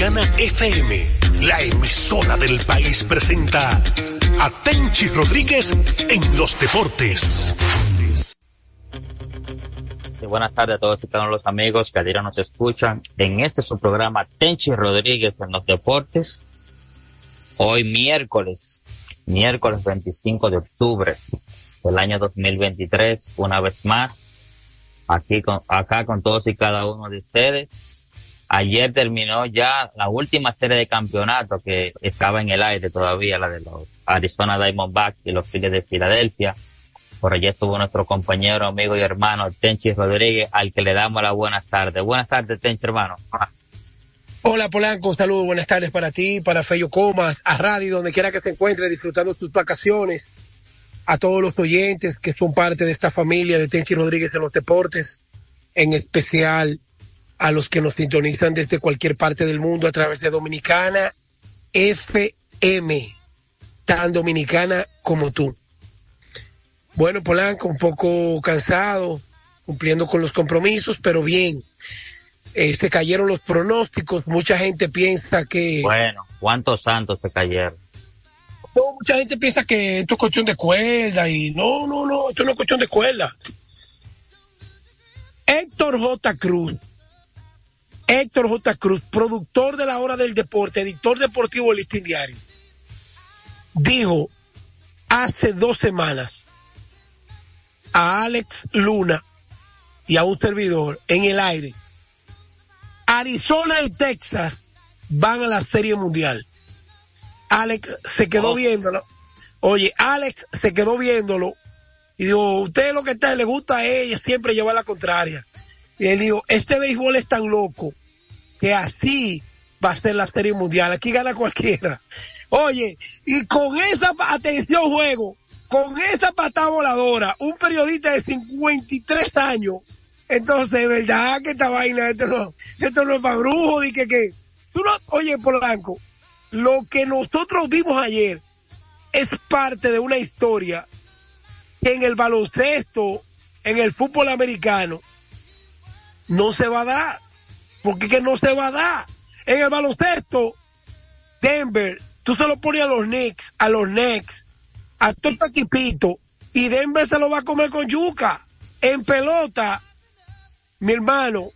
Dominicana FM, la emisora del país, presenta a Tenchi Rodríguez en los deportes. buenas tardes a todos y de los amigos que a día nos escuchan en este su programa Tenchi Rodríguez en los deportes. Hoy miércoles, miércoles 25 de octubre del año 2023, una vez más, aquí acá con todos y cada uno de ustedes Ayer terminó ya la última serie de campeonato que estaba en el aire todavía, la de los Arizona Diamondbacks y los Phillies de Filadelfia. Por allí estuvo nuestro compañero, amigo y hermano Tenchi Rodríguez, al que le damos las buenas tardes. Buenas tardes, Tenchi, hermano. Hola Polanco, saludos, buenas tardes para ti, para Feyo Comas, a Radio, donde quiera que se encuentre disfrutando sus vacaciones, a todos los oyentes que son parte de esta familia de Tenchi Rodríguez en los deportes, en especial a los que nos sintonizan desde cualquier parte del mundo a través de Dominicana FM, tan dominicana como tú. Bueno, Polanco, un poco cansado, cumpliendo con los compromisos, pero bien. Eh, se cayeron los pronósticos, mucha gente piensa que... Bueno, ¿cuántos santos se cayeron? mucha gente piensa que esto es cuestión de cuerda y no, no, no, esto no es cuestión de cuerda. Héctor J. Cruz Héctor J. Cruz, productor de la hora del deporte, editor deportivo del Listín Diario, dijo hace dos semanas a Alex Luna y a un servidor en el aire, Arizona y Texas van a la Serie Mundial. Alex se quedó oh. viéndolo. Oye, Alex se quedó viéndolo y dijo, usted lo que está, le gusta a ella siempre llevar la contraria. Y él dijo, este béisbol es tan loco que así va a ser la serie mundial. Aquí gana cualquiera. Oye, y con esa, atención juego, con esa patada voladora, un periodista de 53 años, entonces, ¿verdad que esta vaina, esto no, esto no es para brujo, y que, que, tú no, oye, Polanco, lo que nosotros vimos ayer es parte de una historia que en el baloncesto, en el fútbol americano, no se va a dar porque que no se va a dar. En el baloncesto, Denver, tú se lo pones a los Knicks, a los Knicks, a todo equipito, y Denver se lo va a comer con yuca. En pelota, mi hermano,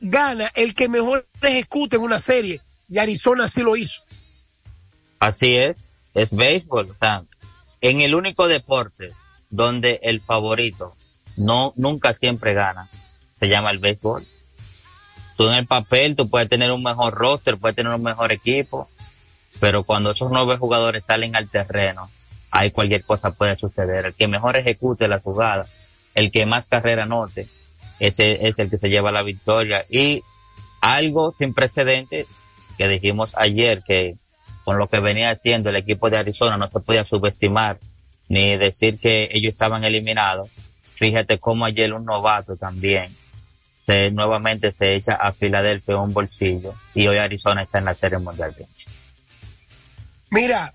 gana el que mejor ejecute en una serie, y Arizona sí lo hizo. Así es, es béisbol. O sea, en el único deporte donde el favorito no nunca siempre gana, se llama el béisbol tú en el papel, tú puedes tener un mejor roster, puedes tener un mejor equipo, pero cuando esos nueve jugadores salen al terreno, ahí cualquier cosa puede suceder. El que mejor ejecute la jugada, el que más carrera note, ese es el que se lleva la victoria. Y algo sin precedentes que dijimos ayer que con lo que venía haciendo el equipo de Arizona no se podía subestimar ni decir que ellos estaban eliminados. Fíjate cómo ayer un novato también nuevamente se echa a Filadelfia un bolsillo y hoy Arizona está en la Serie Mundial. Mira,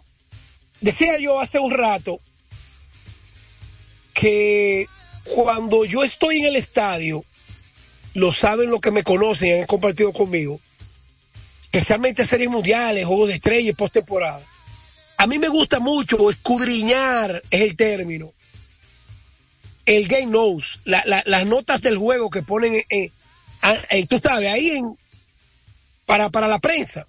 decía yo hace un rato que cuando yo estoy en el estadio, lo saben los que me conocen y han compartido conmigo, especialmente series mundiales, juegos de estrellas postemporada. A mí me gusta mucho escudriñar, es el término, el game knows, las notas del juego que ponen, en, tú sabes, ahí en, para, para la prensa.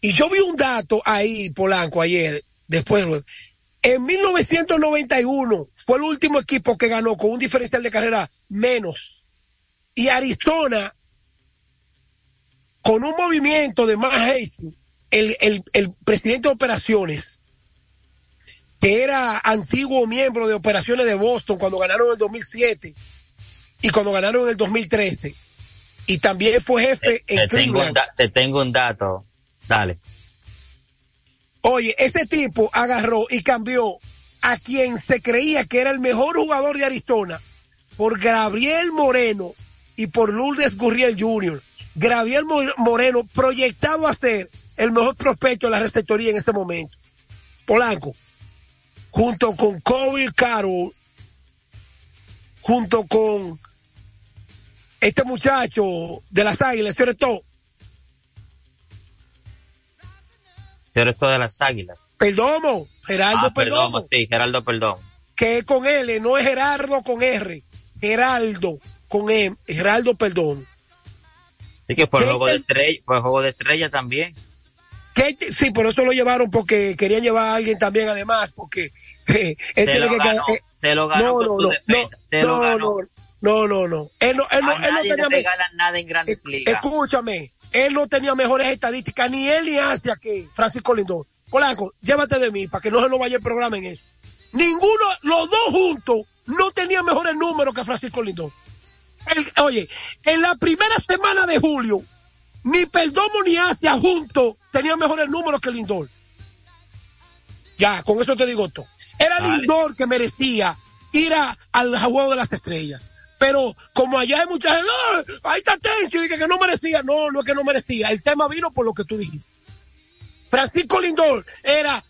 Y yo vi un dato ahí, Polanco, ayer, después, en 1991 fue el último equipo que ganó con un diferencial de carrera menos. Y Arizona, con un movimiento de más el, el, el presidente de operaciones, que era antiguo miembro de operaciones de Boston cuando ganaron en el 2007 y cuando ganaron en el 2013. Y también fue jefe en Cleveland. te tengo un dato. Dale. Oye, este tipo agarró y cambió a quien se creía que era el mejor jugador de Arizona por Gabriel Moreno y por Lourdes Gurriel Jr. Gabriel Moreno proyectado a ser el mejor prospecto de la receptoría en este momento. Polanco junto con Kobe Carroll, junto con este muchacho de las águilas, todo, shortstop de las Águilas. Perdomo, Geraldo Ah, Perdomo. Sí, Geraldo Perdomo. que es con L, no es Gerardo con R, Geraldo con M, Geraldo Perdón. Sí, que ¿Qué juego de estrella, el juego de estrella también. Sí, por eso lo llevaron porque querían llevar a alguien también además, porque eh, él Se tiene lo que ganó, eh, se lo ganó no, no, defensa, se no, lo no, ganó. no, no, no, no. Él no, él no, él no tenía me- nada en grandes eh, ligas. escúchame, él no tenía mejores estadísticas, ni él ni Asia que Francisco Lindor. Polanco, llévate de mí para que no se nos vaya el programa en eso. Ninguno, los dos juntos, no tenían mejores números que Francisco Lindor. El- oye, en la primera semana de julio, ni Perdomo ni Asia juntos tenían mejores números que Lindor. Ya, con eso te digo todo. Era. Lindor que merecía ir a- al juego de las estrellas. Pero como allá hay mucha gente, "Ah, ahí está Tenchi, dije que no merecía. No, no es que no merecía. El tema vino por lo que tú dijiste. Francisco Lindor era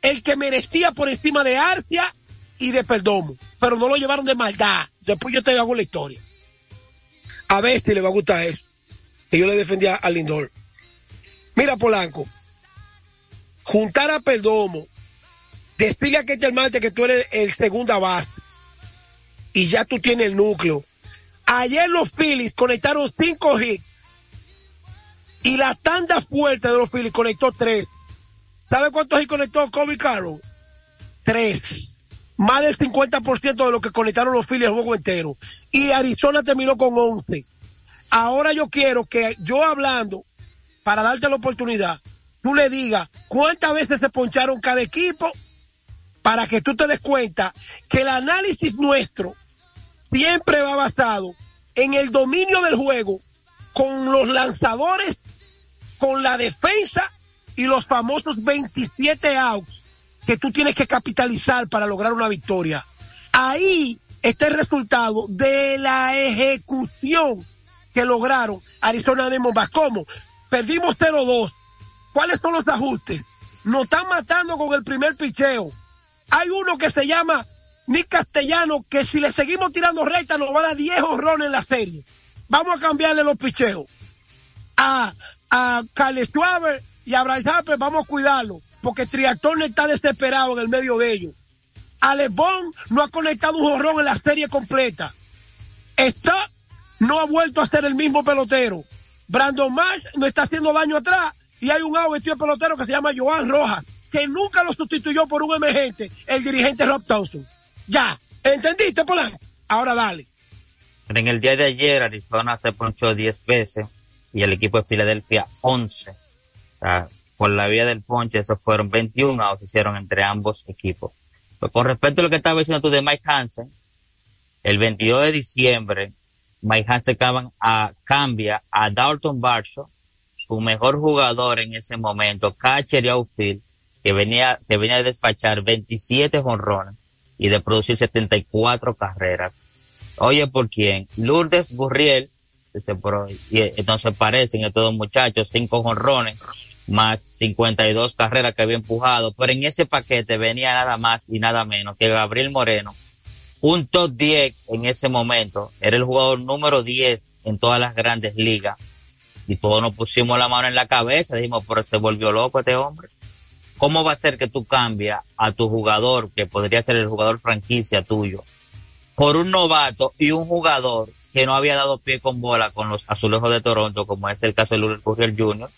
el que merecía por encima de Arcia y de Perdomo. Pero no lo llevaron de maldad. Después yo te hago la historia. A ver si le va a gustar eso. Que yo le defendía a Lindor. Mira, Polanco. Juntar a Perdomo. Decirle a Ketel Marte que tú eres el segunda base. Y ya tú tienes el núcleo. Ayer los Phillies conectaron cinco hits. Y la tanda fuerte de los Phillies conectó tres. ¿Sabe cuántos hits conectó Kobe Carroll? Tres. Más del 50% de lo que conectaron los Phillies el juego entero. Y Arizona terminó con 11. Ahora yo quiero que yo hablando, para darte la oportunidad, tú le digas cuántas veces se poncharon cada equipo para que tú te des cuenta que el análisis nuestro siempre va basado en el dominio del juego con los lanzadores, con la defensa y los famosos 27 outs que tú tienes que capitalizar para lograr una victoria. Ahí está el resultado de la ejecución que lograron Arizona Diamondbacks. ¿Cómo? Perdimos 0-2. ¿Cuáles son los ajustes? Nos están matando con el primer picheo. Hay uno que se llama Nick Castellano, que si le seguimos tirando recta nos va a dar 10 honrones en la serie. Vamos a cambiarle los picheos. A, a Carles Schwarber y a Bryce Harper vamos a cuidarlo, porque Triactor está desesperado en el medio de ellos. Alex Bond no ha conectado un honrón en la serie completa. Está, no ha vuelto a ser el mismo pelotero. Brandon Marsh no está haciendo daño atrás y hay un vestido de pelotero que se llama Joan Rojas, que nunca lo sustituyó por un emergente, el dirigente Rob Thompson. Ya, ¿entendiste, Polanco? Ahora dale. En el día de ayer Arizona se ponchó 10 veces y el equipo de Filadelfia 11. O por la vía del ponche, esos fueron 21 outs, hicieron entre ambos equipos. Pues con respecto a lo que estaba diciendo tú de Mike Hansen, el 22 de diciembre, Mike acaban a, cambia a Dalton Varsho, su mejor jugador en ese momento, catcher y outfield, que venía, que venía de despachar 27 jonrones y de producir 74 carreras. Oye, ¿por quién? Lourdes Burriel, y, entonces parecen estos dos muchachos, cinco jonrones, más 52 carreras que había empujado, pero en ese paquete venía nada más y nada menos que Gabriel Moreno, un top 10 en ese momento, era el jugador número 10 en todas las grandes ligas, y todos nos pusimos la mano en la cabeza, dijimos, pero se volvió loco este hombre. ¿Cómo va a ser que tú cambias a tu jugador, que podría ser el jugador franquicia tuyo, por un novato y un jugador que no había dado pie con bola con los azulejos de Toronto, como es el caso de Lourdes Gurriel Jr.,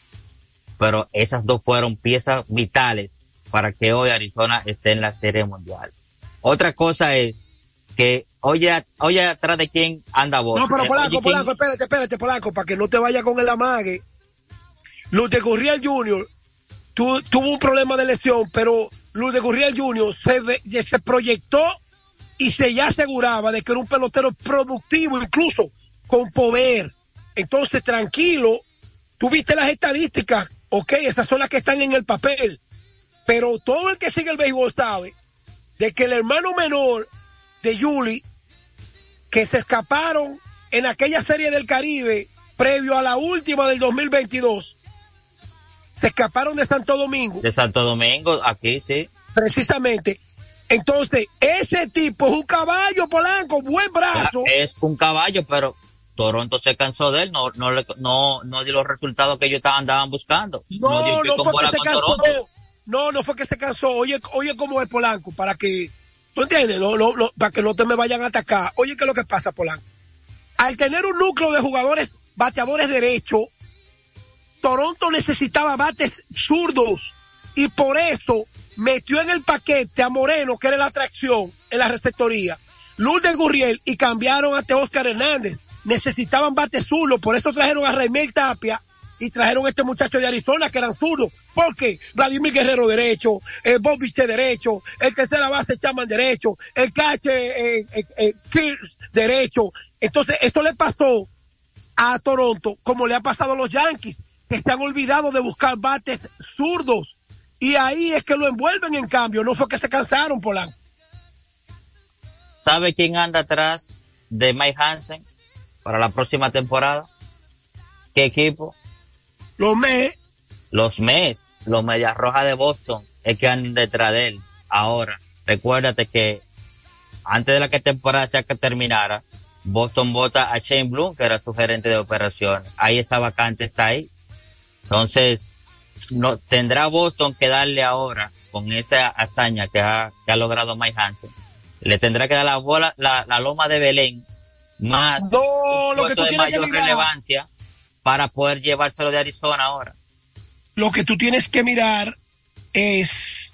pero esas dos fueron piezas vitales para que hoy Arizona esté en la Serie Mundial. Otra cosa es que, oye, oye atrás de quién anda vos. No, pero Eh, ¿quién- Polanco, espérate, espérate, Polanco, para que no te vaya con el amague. Luz de Gurriel Jr. tu- tuvo un problema de lesión, pero Luz de Gurriel Jr. se, se proyectó y se ya aseguraba de que era un pelotero productivo, incluso con poder. Entonces, tranquilo, tú viste las estadísticas, ok, esas son las que están en el papel, pero todo el que sigue el béisbol sabe de que el hermano menor de Yuli, que se escaparon en aquella serie del Caribe previo a la última del 2022, se escaparon de Santo Domingo, De Santo Domingo, aquí sí. precisamente. Entonces, ese tipo es un caballo polanco, buen brazo. Es un caballo, pero Toronto se cansó de él, no, no, no, no dio los resultados que ellos andaban buscando. No, no, fue que se cansó. No, no fue que se cansó. Oye, oye cómo es Polanco, para que, ¿tú entiendes? No, no, para que no te me vayan a atacar. Oye, ¿qué es lo que pasa, Polanco? Al tener un núcleo de jugadores bateadores derechos, Toronto necesitaba bates zurdos y por eso metió en el paquete a Moreno, que era la atracción en la receptoría, Lourdes Gurriel y cambiaron a Oscar Hernández. Necesitaban bates zurdos, por eso trajeron a Raimel Tapia y trajeron a este muchacho de Arizona que eran zurdos. Porque Vladimir Guerrero derecho, el Bobby derecho, el tercera base Chaman derecho, el cache eh, eh, eh derecho. Entonces, esto le pasó a Toronto como le ha pasado a los Yankees, que se han olvidado de buscar bates zurdos. Y ahí es que lo envuelven en cambio, no fue que se cansaron, Polanco. ¿Sabe quién anda atrás de Mike Hansen para la próxima temporada? ¿Qué equipo? Los Mets. Los Mets, los Medias Rojas de Boston, es que andan detrás de él. Ahora, recuérdate que antes de la que temporada sea que terminara, Boston vota a Shane Bloom, que era su gerente de operaciones. Ahí esa vacante está ahí. Entonces, no, tendrá Boston que darle ahora, con esta hazaña que ha, que ha logrado Mike Hansen, le tendrá que dar la bola, la, la loma de Belén, más no, lo que tú de mayor relevancia para poder llevárselo de Arizona ahora. Lo que tú tienes que mirar es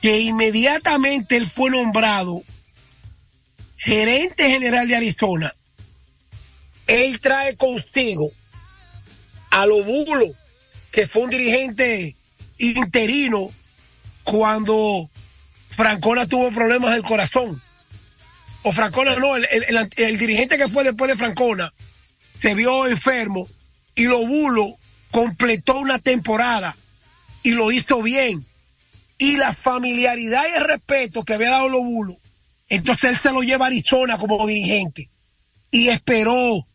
que inmediatamente él fue nombrado gerente general de Arizona, él trae consigo a Lobulo, que fue un dirigente interino cuando Francona tuvo problemas del corazón. O Francona no, el, el, dirigente que fue después de Francona se vio enfermo y Lobulo completó una temporada y lo hizo bien. Y la familiaridad y el respeto que había dado Lobulo entonces él se lo lleva a Arizona como dirigente y esperó.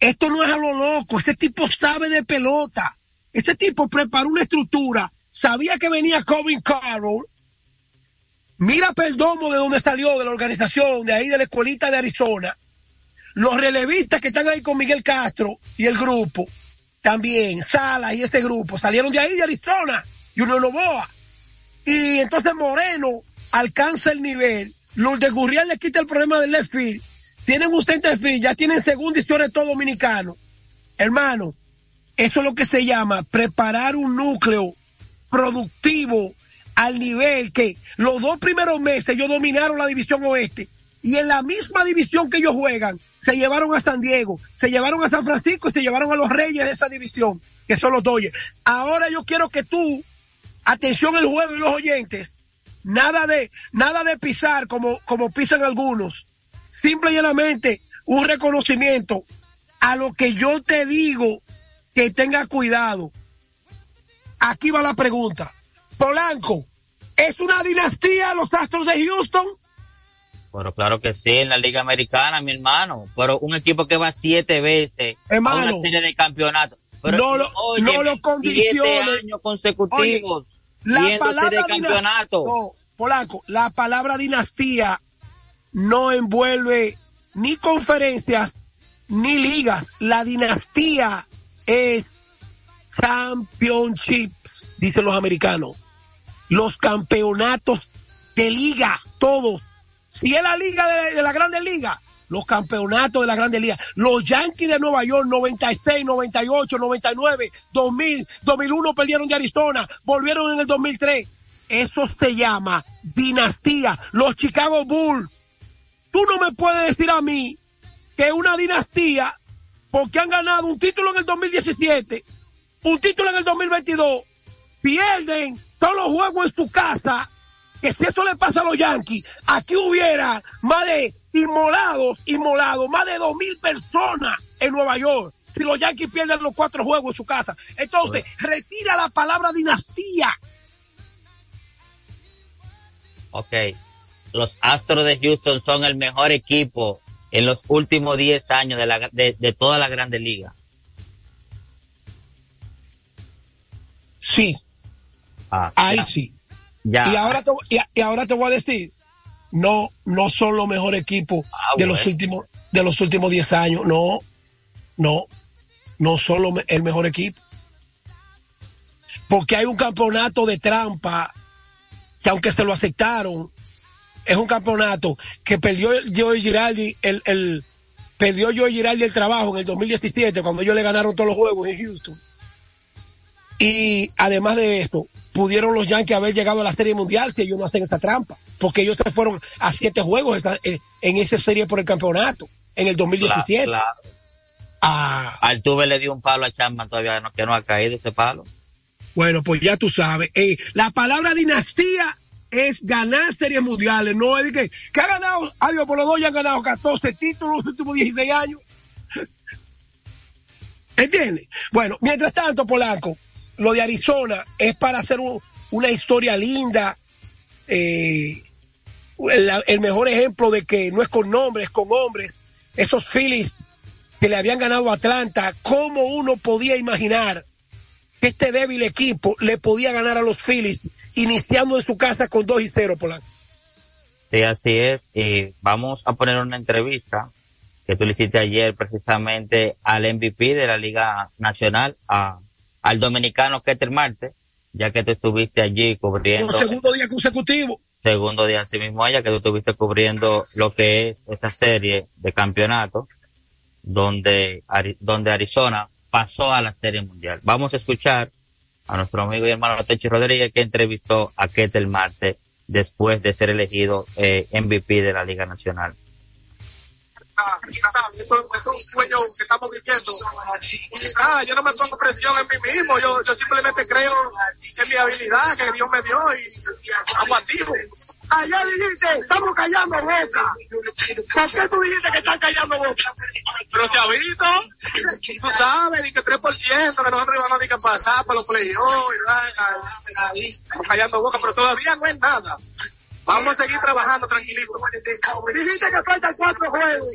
Esto no es a lo loco, este tipo sabe de pelota. Este tipo preparó una estructura, sabía que venía Colin Carroll. Mira Perdomo de donde salió, de la organización, de ahí de la escuelita de Arizona. Los relevistas que están ahí con Miguel Castro y el grupo, también, Sala y este grupo, salieron de ahí de Arizona, y uno Novoa. Y entonces Moreno alcanza el nivel de Gurriel le quita el problema del left field. Tienen un center field, ya tienen segunda historia todo dominicano. Hermano, eso es lo que se llama preparar un núcleo productivo al nivel que los dos primeros meses ellos dominaron la división oeste y en la misma división que ellos juegan se llevaron a San Diego, se llevaron a San Francisco y se llevaron a los reyes de esa división, que son los Dodgers. Ahora yo quiero que tú, atención el juego y los oyentes, Nada de, nada de pisar como, como pisan algunos. Simple y llanamente un reconocimiento a lo que yo te digo que tenga cuidado. Aquí va la pregunta. Polanco, ¿es una dinastía los Astros de Houston? Bueno, claro que sí, en la Liga Americana, mi hermano. Pero un equipo que va siete veces hermano, a una serie de campeonatos. no lo, no lo condicione. años consecutivos. la palabra campeonato. Polanco, la palabra dinastía no envuelve ni conferencias ni ligas. La dinastía es championships, dicen los americanos. Los campeonatos de liga, todos. Si es la liga de, de la Grande Liga, los campeonatos de la Grande Liga. Los Yankees de Nueva York, 96, 98, 99, 2000, 2001 perdieron de Arizona, volvieron en el 2003. Eso se llama dinastía. Los Chicago Bulls. Tú no me puedes decir a mí que una dinastía porque han ganado un título en el 2017, un título en el 2022, pierden todos los juegos en su casa, que si eso le pasa a los Yankees, aquí hubiera más de inmolados, inmolados, más de dos mil personas en Nueva York. Si los Yankees pierden los cuatro juegos en su casa. Entonces, retira la palabra dinastía ok, los Astros de Houston son el mejor equipo en los últimos 10 años de, la, de, toda la Grande Liga. Sí. Ah, Ahí sí. Ya. Y ahora te, y, ahora te voy a decir, no, no son los mejores equipos ah, de los últimos, de los últimos 10 años. No, no, no solo el mejor equipo. Porque hay un campeonato de trampa que aunque se lo aceptaron, es un campeonato que perdió Joey Giraldi, el, el, perdió Joey Giraldi el trabajo en el 2017 cuando ellos le ganaron todos los juegos en Houston. Y además de esto, pudieron los Yankees haber llegado a la Serie Mundial si ellos no hacen esta trampa, porque ellos se fueron a siete juegos eh, en esa serie por el campeonato en el 2017. Claro, Ah. Altuve le dio un palo a Chapman todavía no, que no ha caído ese palo. Bueno, pues ya tú sabes. Eh, la palabra dinastía es ganar series mundiales, no es que, que ha ganado, adiós, por los dos ya han ganado 14 títulos los últimos 16 años. ¿Entiendes? Bueno, mientras tanto, Polanco, lo de Arizona es para hacer una historia linda, eh, el, mejor ejemplo de que no es con nombres, es con hombres. Esos Phillies que le habían ganado a Atlanta, ¿cómo uno podía imaginar que este débil equipo le podía ganar a los Phillies iniciando en su casa con 2 y 0, Polanco? Sí, así es. Y vamos a poner una entrevista que tú le hiciste ayer precisamente al MVP de la Liga Nacional, a, al dominicano Keter Marte, ya que tú estuviste allí cubriendo. Por segundo día consecutivo. Segundo día así mismo allá, que tú estuviste cubriendo lo que es esa serie de campeonato, donde, donde Arizona pasó a la serie mundial. Vamos a escuchar a nuestro amigo y hermano Techi Rodríguez que entrevistó a Keter Marte después de ser elegido eh, MVP de la Liga Nacional esto, es un sueño que estamos viviendo. Ah, yo no me pongo presión en mí mismo, yo, yo simplemente creo en mi habilidad que Dios me dio y activos. Allá dijiste, estamos callando boca. ¿Por qué tú dijiste que están callando boca? Pero se ha visto, tú sabes, ni que 3%, que nosotros íbamos a pasar para los playoffs, callando boca, pero todavía no es nada. Vamos a seguir trabajando tranquilito. Dijiste que faltan cuatro juegos.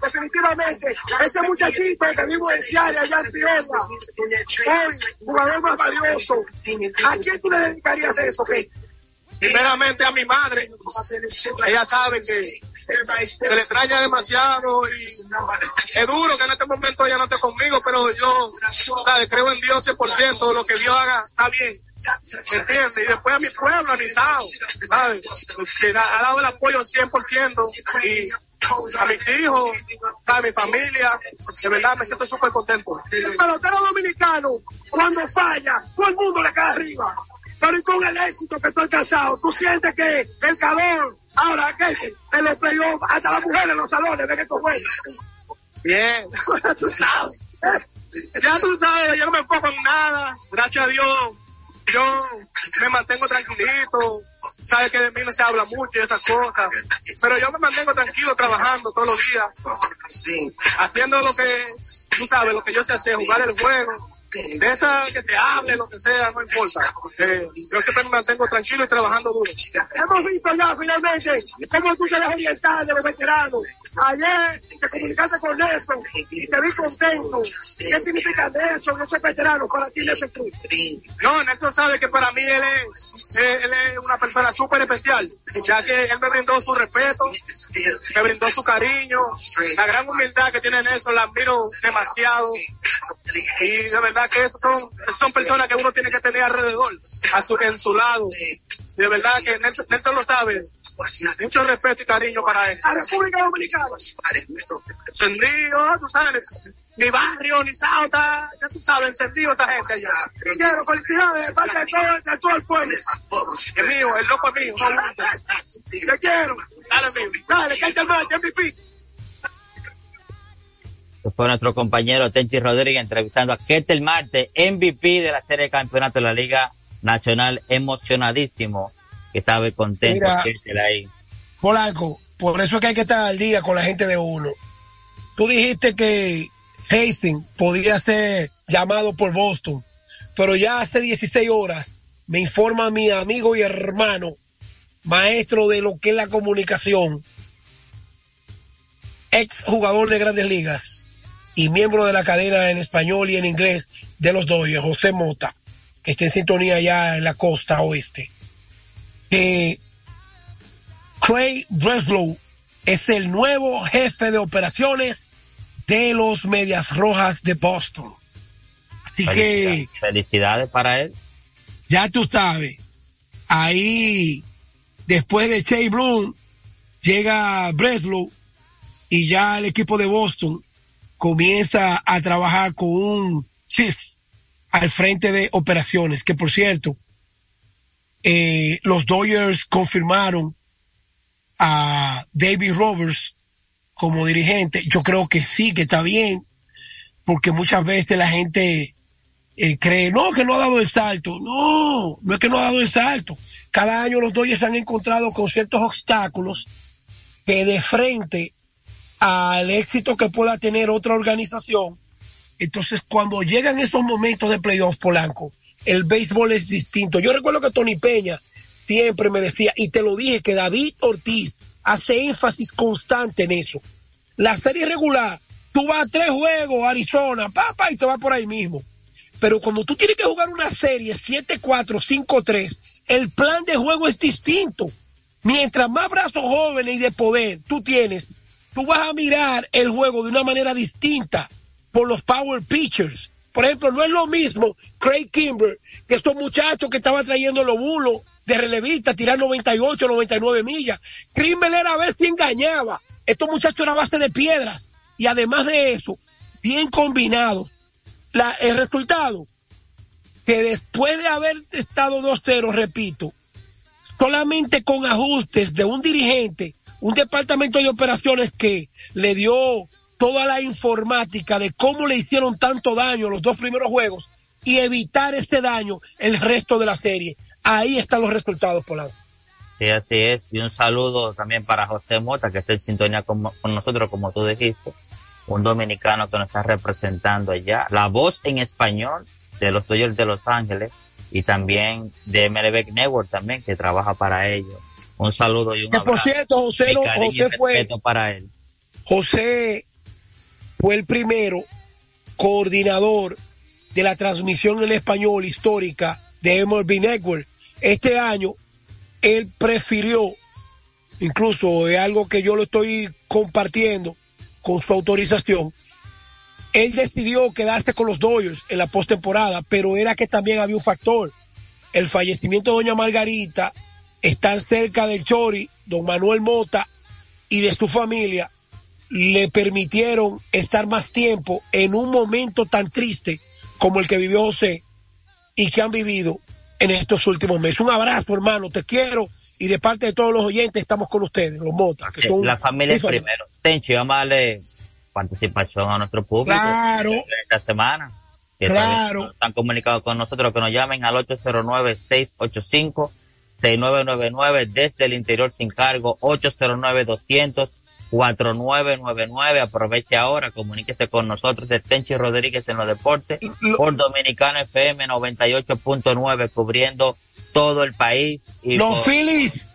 Definitivamente, ese muchachito que vivo en Ciara, allá en Piola, hoy, jugador más valioso. ¿A quién tú le dedicarías eso, Primeramente a mi madre. Ella sabe que se le extraña demasiado y es duro que en este momento ella no esté conmigo, pero yo ¿sabes? creo en Dios 100%, lo que Dios haga está bien, ¿entiendes? Y después a mi pueblo, a mi ¿sabes? Que ha dado el apoyo 100% y a mis hijos, a mi familia, de verdad me siento súper contento. El pelotero dominicano, cuando falla, todo el mundo le cae arriba. Pero con el éxito que estoy casado, tú sientes que el calor, Ahora, ¿qué? En los playoffs, hasta las mujeres en los salones, ven esto bueno. Bien. ya tú sabes. Ya tú sabes, yo no me enfoco en nada. Gracias a Dios. Yo me mantengo tranquilito. Sabes que de mí no se habla mucho y esas cosas. Pero yo me mantengo tranquilo trabajando todos los días. Haciendo lo que, tú sabes, lo que yo sé hacer, jugar el juego de esa que se hable, lo que sea, no importa. Eh, yo siempre me mantengo tranquilo y trabajando duro. Hemos visto ya finalmente cómo tú te dejas orientar de los veteranos. Ayer te comunicaste con eso y te vi contento. ¿Qué significa Nelson, esos veteranos para ti, ese Cruz? No, Nelson sabe que para mí él es, él es una persona súper especial, ya que él me brindó su respeto, me brindó su cariño, la gran humildad que tiene Nelson la admiro demasiado. Y de verdad que esos son, son personas que uno tiene que tener alrededor, a su, en su lado. De verdad que Nelson, lo sabe. Mucho respeto y cariño para él. República Dominicana. Encendido, tú sabes. Mi barrio, ni Sauta, ya tú sabes, encendido esa gente allá. Quiero felicidades, parte de todo, de todo el pueblo. Es mío, el loco es mío. Te quiero. Dale, mío. Dale, cállate el mal, Fue nuestro compañero Tenchi Rodríguez entrevistando a Ketel Marte, MVP de la serie de campeonato de la Liga Nacional, emocionadísimo, que estaba contento Mira, ahí. Polanco, por eso es que hay que estar al día con la gente de uno. Tú dijiste que Hastings podía ser llamado por Boston, pero ya hace 16 horas me informa mi amigo y hermano, maestro de lo que es la comunicación, ex jugador de grandes ligas, y miembro de la cadena en español y en inglés de los Dodgers, José Mota, que está en sintonía ya en la costa oeste, que Craig Breslow es el nuevo jefe de operaciones de los Medias Rojas de Boston. Así que Felicidades para él. ya tú sabes, ahí después de Shea Bloom llega Breslow y ya el equipo de Boston comienza a trabajar con un chief al frente de operaciones, que por cierto, eh, los Dodgers confirmaron a David Roberts como dirigente. Yo creo que sí, que está bien, porque muchas veces la gente eh, cree, no, que no ha dado el salto. No, no es que no ha dado el salto. Cada año los Dodgers han encontrado con ciertos obstáculos que de frente al éxito que pueda tener otra organización, entonces cuando llegan esos momentos de playoff, Polanco, el béisbol es distinto. Yo recuerdo que Tony Peña siempre me decía, y te lo dije, que David Ortiz hace énfasis constante en eso. La serie regular, tú vas a tres juegos, Arizona, papá, y te vas por ahí mismo. Pero como tú tienes que jugar una serie 7-4, 5-3, el plan de juego es distinto. Mientras más brazos jóvenes y de poder tú tienes, tú vas a mirar el juego de una manera distinta por los power pitchers. Por ejemplo, no es lo mismo Craig Kimber que estos muchachos que estaban trayendo los bulos de relevista, tirar 98, 99 millas. Kimber era a ver si engañaba. Estos muchachos eran base de piedras. Y además de eso, bien combinados. El resultado, que después de haber estado 2-0, repito, solamente con ajustes de un dirigente, un departamento de operaciones que le dio toda la informática de cómo le hicieron tanto daño los dos primeros juegos y evitar ese daño el resto de la serie. Ahí están los resultados, Polanco. Sí, así es. Y un saludo también para José Mota, que está en sintonía con, nosotros, como tú dijiste. Un dominicano que nos está representando allá. La voz en español de los Dodgers de Los Ángeles y también de MLB Network también, que trabaja para ellos. Un saludo y un Que por abrazo. cierto, José, no- José fue, respeto para él. José fue el primero coordinador de la transmisión en español histórica de MLB Network. Este año, él prefirió, incluso es algo que yo lo estoy compartiendo con su autorización, él decidió quedarse con los Dodgers en la postemporada, pero era que también había un factor. El fallecimiento de doña Margarita, estar cerca del Chori, don Manuel Mota y de su familia, le permitieron estar más tiempo en un momento tan triste como el que vivió José y que han vivido en estos últimos meses. Un abrazo, hermano, te quiero y de parte de todos los oyentes estamos con ustedes, los Motas, que son la familia es primero. Tenchi, vamos a darle participación a nuestro público. Claro. Esta semana. Que Claro. Están comunicados con nosotros, que nos llamen al 809-685-6999 desde el interior sin cargo, 809-200-4999. Aproveche ahora, comuníquese con nosotros de Tenchi Rodríguez en los deportes Lo- por Dominicana FM 98.9, cubriendo todo el país. Y Los por- Phillies,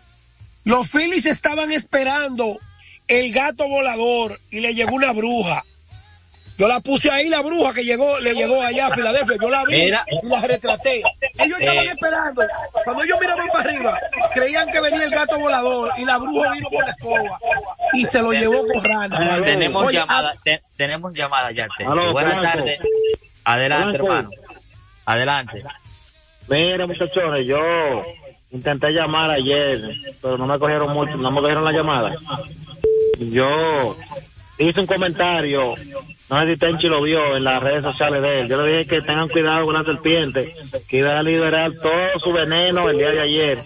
los Phillies estaban esperando el gato volador y le llegó una bruja. Yo la puse ahí, la bruja que llegó, le llegó allá a Filadelfia. Yo la vi Mira. y la retraté. Ellos estaban Eh. esperando. Cuando ellos miraron para arriba, creían que venía el gato volador y la bruja vino con la escoba y se lo llevó con rana. Tenemos Oye, llamada, te- tenemos llamada ya. Aló, Buenas tardes. Adelante, hermano. Adelante. Mira, muchachones, yo intenté llamar ayer, pero no me cogieron mucho, no me cogieron la llamada. Yo hice un comentario, no sé si Tenchi lo vio en las redes sociales de él. Yo le dije que tengan cuidado con la serpiente, que iban a liberar todo su veneno el día de ayer,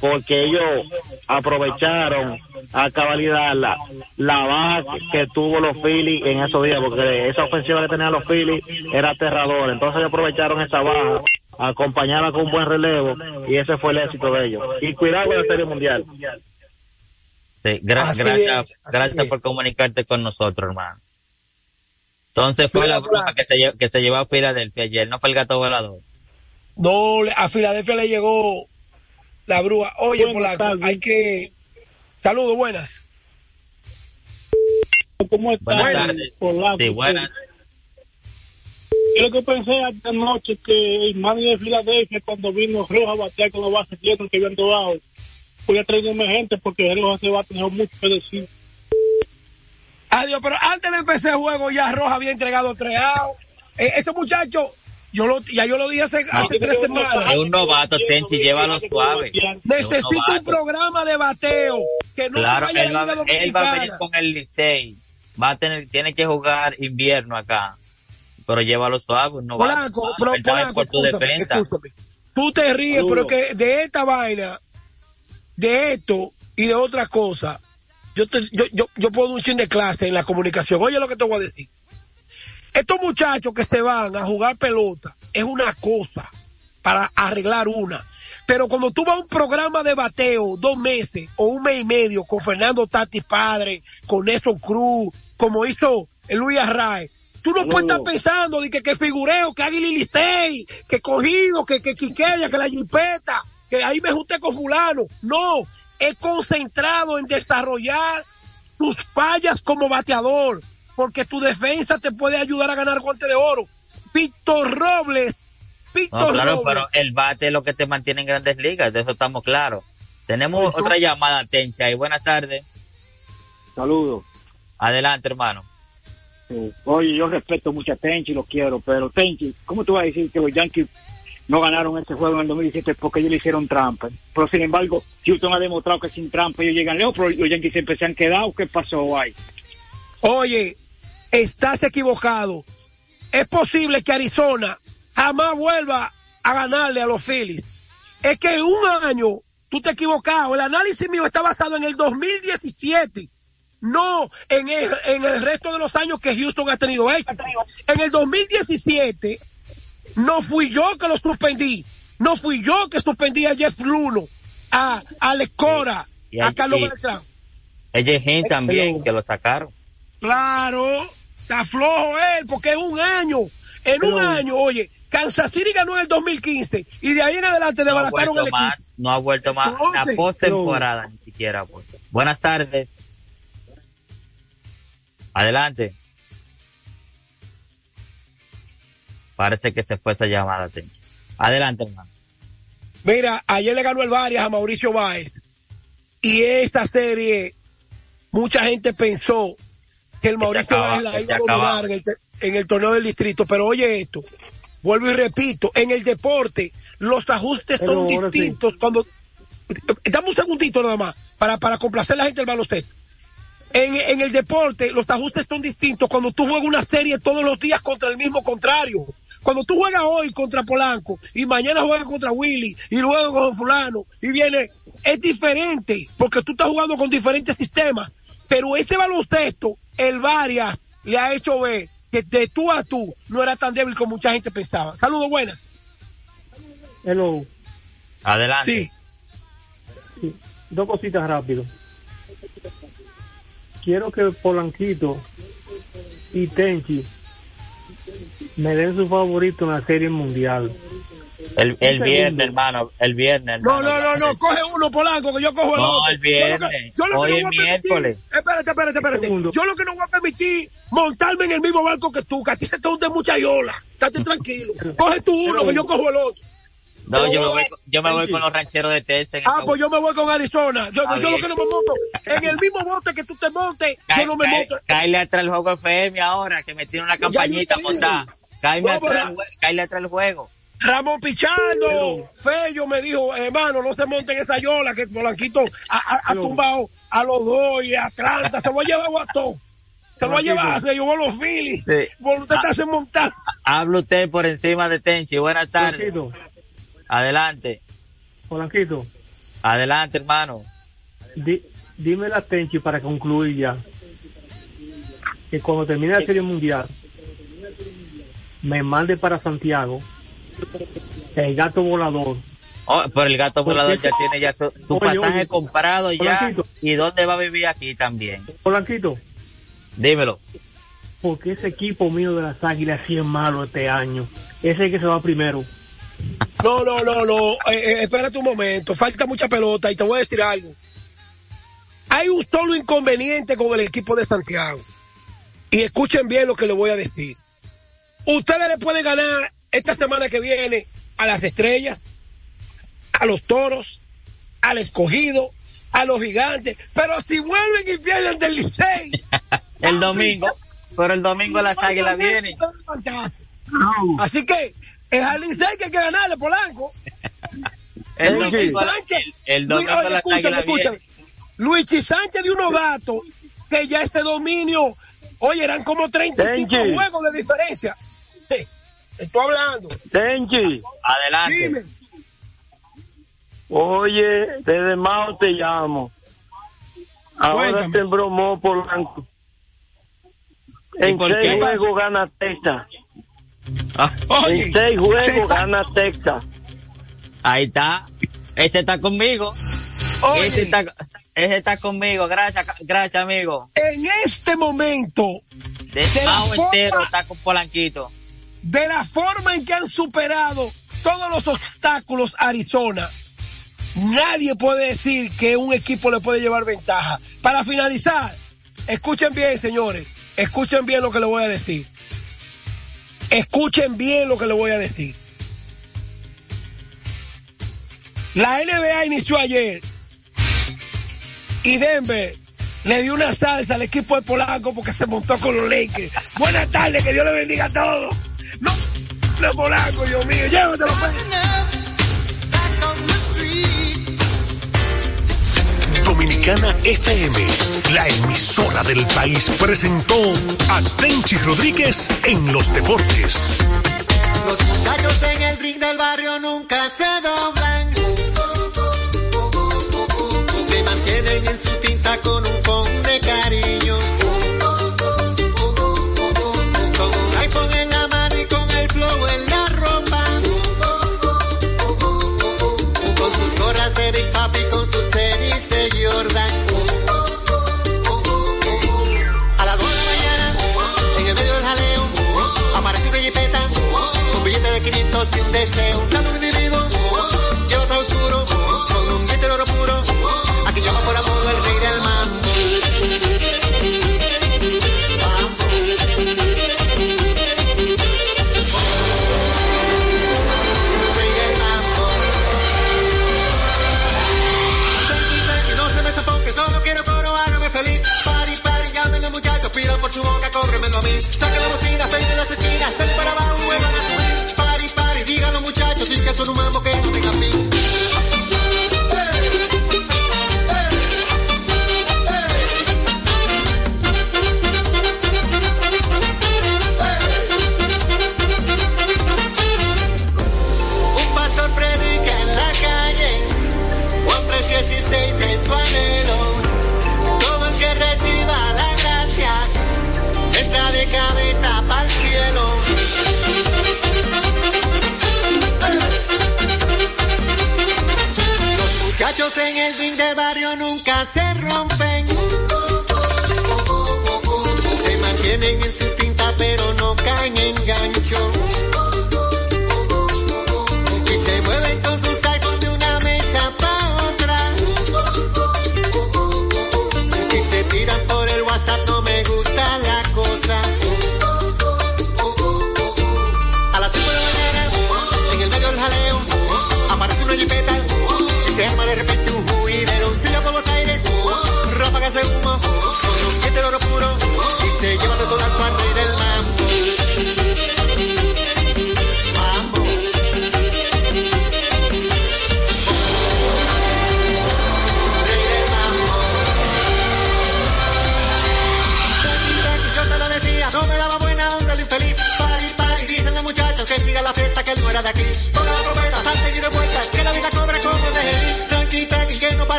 porque ellos aprovecharon a cabalidad la, la baja que tuvo los Phillies en esos días, porque esa ofensiva que tenían los Phillies era aterradora. Entonces ellos aprovecharon esa baja, acompañarla con un buen relevo, y ese fue el éxito de ellos. Y cuidado con la Serie Mundial. Sí, gra- Así gracias, es, gracias es. por comunicarte con nosotros, hermano. Entonces fue la bruja que se, lle- que se llevó a Filadelfia ayer, no fue el gato volador. No, a Filadelfia le llegó la bruja. Oye, Buenas tardes. hay que... Saludos, buenas. ¿Cómo estás? Buenas tardes. Polanco? Sí, buenas. Yo lo que pensé anoche que el manager de Filadelfia cuando vino Roja a batear con los bases llenos que habían tomado, voy a traer gente porque Roja se va a tener mucho que decir. Adiós, pero antes de empezar el juego ya Roja había entregado tres outs. Eh, ese muchacho, yo lo, ya yo lo dije hace, hace tres semanas. Es un novato, Tenchi, llévalo suave. Necesito un programa de bateo que no Claro, vaya él va, él va a venir con el Licey. Va a tener, tiene que jugar invierno acá. Pero llévalo suave, novato. Polanco, Ah, pero Polanco, por tu escúchame, defensa. escúchame. Tú te ríes, pero que de esta vaina, de esto y de otra cosa, yo, te- yo, yo, yo puedo un chin de clase en la comunicación. Oye lo que te voy a decir. Estos muchachos que se van a jugar pelota es una cosa para arreglar una. Pero cuando tú vas a un programa de bateo dos meses o un mes y medio con Fernando Tati Padre, con Nelson Cruz, como hizo Luis Arrae, tú no puedes estar pensando de que, que figureo, que Águila Licey, que cogido, que, que Quiqueya, que la jipeta, que ahí me junté con fulano. No, es concentrado en desarrollar tus fallas como bateador, porque tu defensa te puede ayudar a ganar guante de oro. Víctor Robles, Víctor No, claro, Robles. pero el bate es lo que te mantiene en grandes ligas, de eso estamos claros. Tenemos tú- otra llamada, Tenchi, ahí. Buenas tardes. Saludos. Adelante, hermano. Eh, Oye, yo respeto mucho a Tenchi, lo quiero, pero Tenchi, ¿cómo tú vas a decir que los Yankees no ganaron ese juego en el 2017 porque ellos le hicieron trampa? Pero sin embargo, Houston ha demostrado que sin trampa ellos llegan lejos, pero los Yankees siempre se han quedado. ¿Qué pasó ahí? Oye, estás equivocado. Es posible que Arizona jamás vuelva a ganarle a los Phillies. Es que un año tú te has equivocado. El análisis mío está basado en el 2017. No en el, en el resto de los años que Houston ha tenido. En el 2017 no fui yo que lo suspendí. No fui yo que suspendí a Jeff Luno, a Alex Cora, Y a a- Carlos y- Beltrán. También, que lo sacaron. Claro, está flojo él, porque es un año. En un año, oye, Kansas City ganó en el 2015 y de ahí en adelante No desbarataron el más, equipo. no ha vuelto más. La Entonces- postemporada ni siquiera. Pues. Buenas tardes. Adelante. Parece que se fue esa llamada, Tenchi. Adelante, hermano. Mira, ayer le ganó el Varias a Mauricio Báez y esta serie, mucha gente pensó que el Mauricio acaba, Báez la iba a dominar en el, te- en el torneo del distrito, pero oye esto, vuelvo y repito, en el deporte los ajustes son sí. distintos cuando... Dame un segundito nada más para, para complacer a la gente del baloncesto. En, en el deporte los ajustes son distintos cuando tú juegas una serie todos los días contra el mismo contrario. Cuando tú juegas hoy contra Polanco y mañana juegas contra Willy y luego con fulano y viene, es diferente porque tú estás jugando con diferentes sistemas. Pero ese baloncesto, el Varias le ha hecho ver que de tú a tú no era tan débil como mucha gente pensaba. Saludos buenas. Hello. Adelante. Sí. Sí, Dos cositas rápido. Quiero que Polanquito y Tenchi me den su favorito en la serie mundial. El, el viernes, hermano. El viernes, No, hermano. no, no, no, coge uno Polanco que yo cojo el No, otro. el viernes. Yo lo que, yo lo que Hoy no es voy a permitir, miércoles. espérate, espérate, espérate. Segundo. Yo lo que no voy a permitir montarme en el mismo barco que tú, que a ti se te hunde mucha yola. Estate tranquilo. Coge tú uno que yo cojo el otro. No, yo me No, voy, yo me voy con los rancheros de Texas. Ah, pues yo me voy con Arizona. Yo, yo lo que no me monto, en el mismo bote que tú te montes, yo no me cae- monto. Cáele atrás el juego FM ahora, que me tiene una campañita montada. Cáele No, atrás, atrás el juego. Ramón Pichardo, Fello me dijo, hermano, no se monten esa yola que Polanquito ha, ha- ha tumbado a los dos y a Atlanta, se lo ha llevado a todos. Se lo ha llevado, se llevó a los Phillies. Sí. Usted está se montar. Habla usted por encima de Tenchi. Buenas tardes. Polanquito, Adelante. Polanquito, Adelante, hermano. di- dime la Tenchi para concluir ya. Que cuando termine la serie mundial, me mande para Santiago el gato volador. Oh, pero el gato ¿Por volador ya tiene ya su, su Oye, pasaje oye. comprado ya. ¿Y dónde va a vivir aquí también? Polanquito, Dímelo. porque ese equipo mío de las águilas sí es malo este año. Ese es el que se va primero. No, no, no, no. Eh, eh, espérate un momento. Falta mucha pelota y te voy a decir algo. Hay un solo inconveniente con el equipo de Santiago. Y escuchen bien lo que les voy a decir. Ustedes le pueden ganar esta semana que viene a las estrellas, a los toros, al escogido, a los gigantes. Pero si vuelven y pierden del Licey, El domingo, pero el domingo las águilas vienen. Así que es al Licey que hay que ganarle, Polanco. El Luis domingo, Sánchez. el domingo Luis- oye, las escúchame, águilas escúchame. vienen. Luigi Sánchez de unos datos que ya este dominio, oye, eran como 35 Tenchi. juegos de diferencia. Sí, Estoy hablando. Tenchi, Adelante. Dime. oye, desde Mao te llamo. Ahora Cuéntame. te embromó Polanco. En por seis juegos gana Texas. Ah, Oye, En seis se juegos gana Texas. ahí está. Ese está conmigo. oye, Ese está, ese está conmigo. Gracias, gracias, amigo. en este momento, De De la forma- entero está con Polanquito. de la forma en que han superado todos los obstáculos Arizona, nadie puede decir que un equipo le puede llevar ventaja. Para finalizar, escuchen bien, señores, escuchen bien lo que le voy a decir. Escuchen bien lo que le voy a decir. La NBA inició ayer y Denver le dio una salsa al equipo de Polanco porque se montó con los Lakers. Buenas tardes, que Dios le bendiga a todos. No, de Polanco, Dios mío, llévatelo. pues. Dominicana FM, la emisora del país, presentó a Tenchi Rodríguez en los deportes. Los muchachos en el ring del barrio nunca se doblan. Deseo.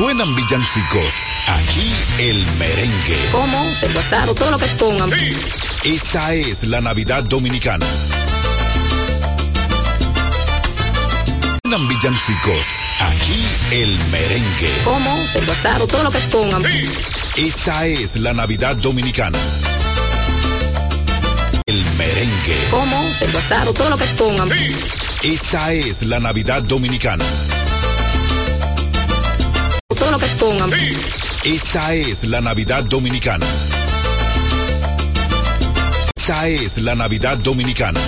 Suenan villancicos. Aquí el merengue. ¿Cómo? Se pasaron todo lo que pongan. Esta es la Navidad Dominicana. Suenan villancicos. Aquí el merengue. ¿Cómo? Se pasaron todo lo que pongan. Esta es la Navidad Dominicana. El merengue. ¿Cómo? Se pasaron todo lo que pongan. Esta es la Navidad Dominicana. Pongan. Esta es la Navidad Dominicana. Esta es la Navidad Dominicana.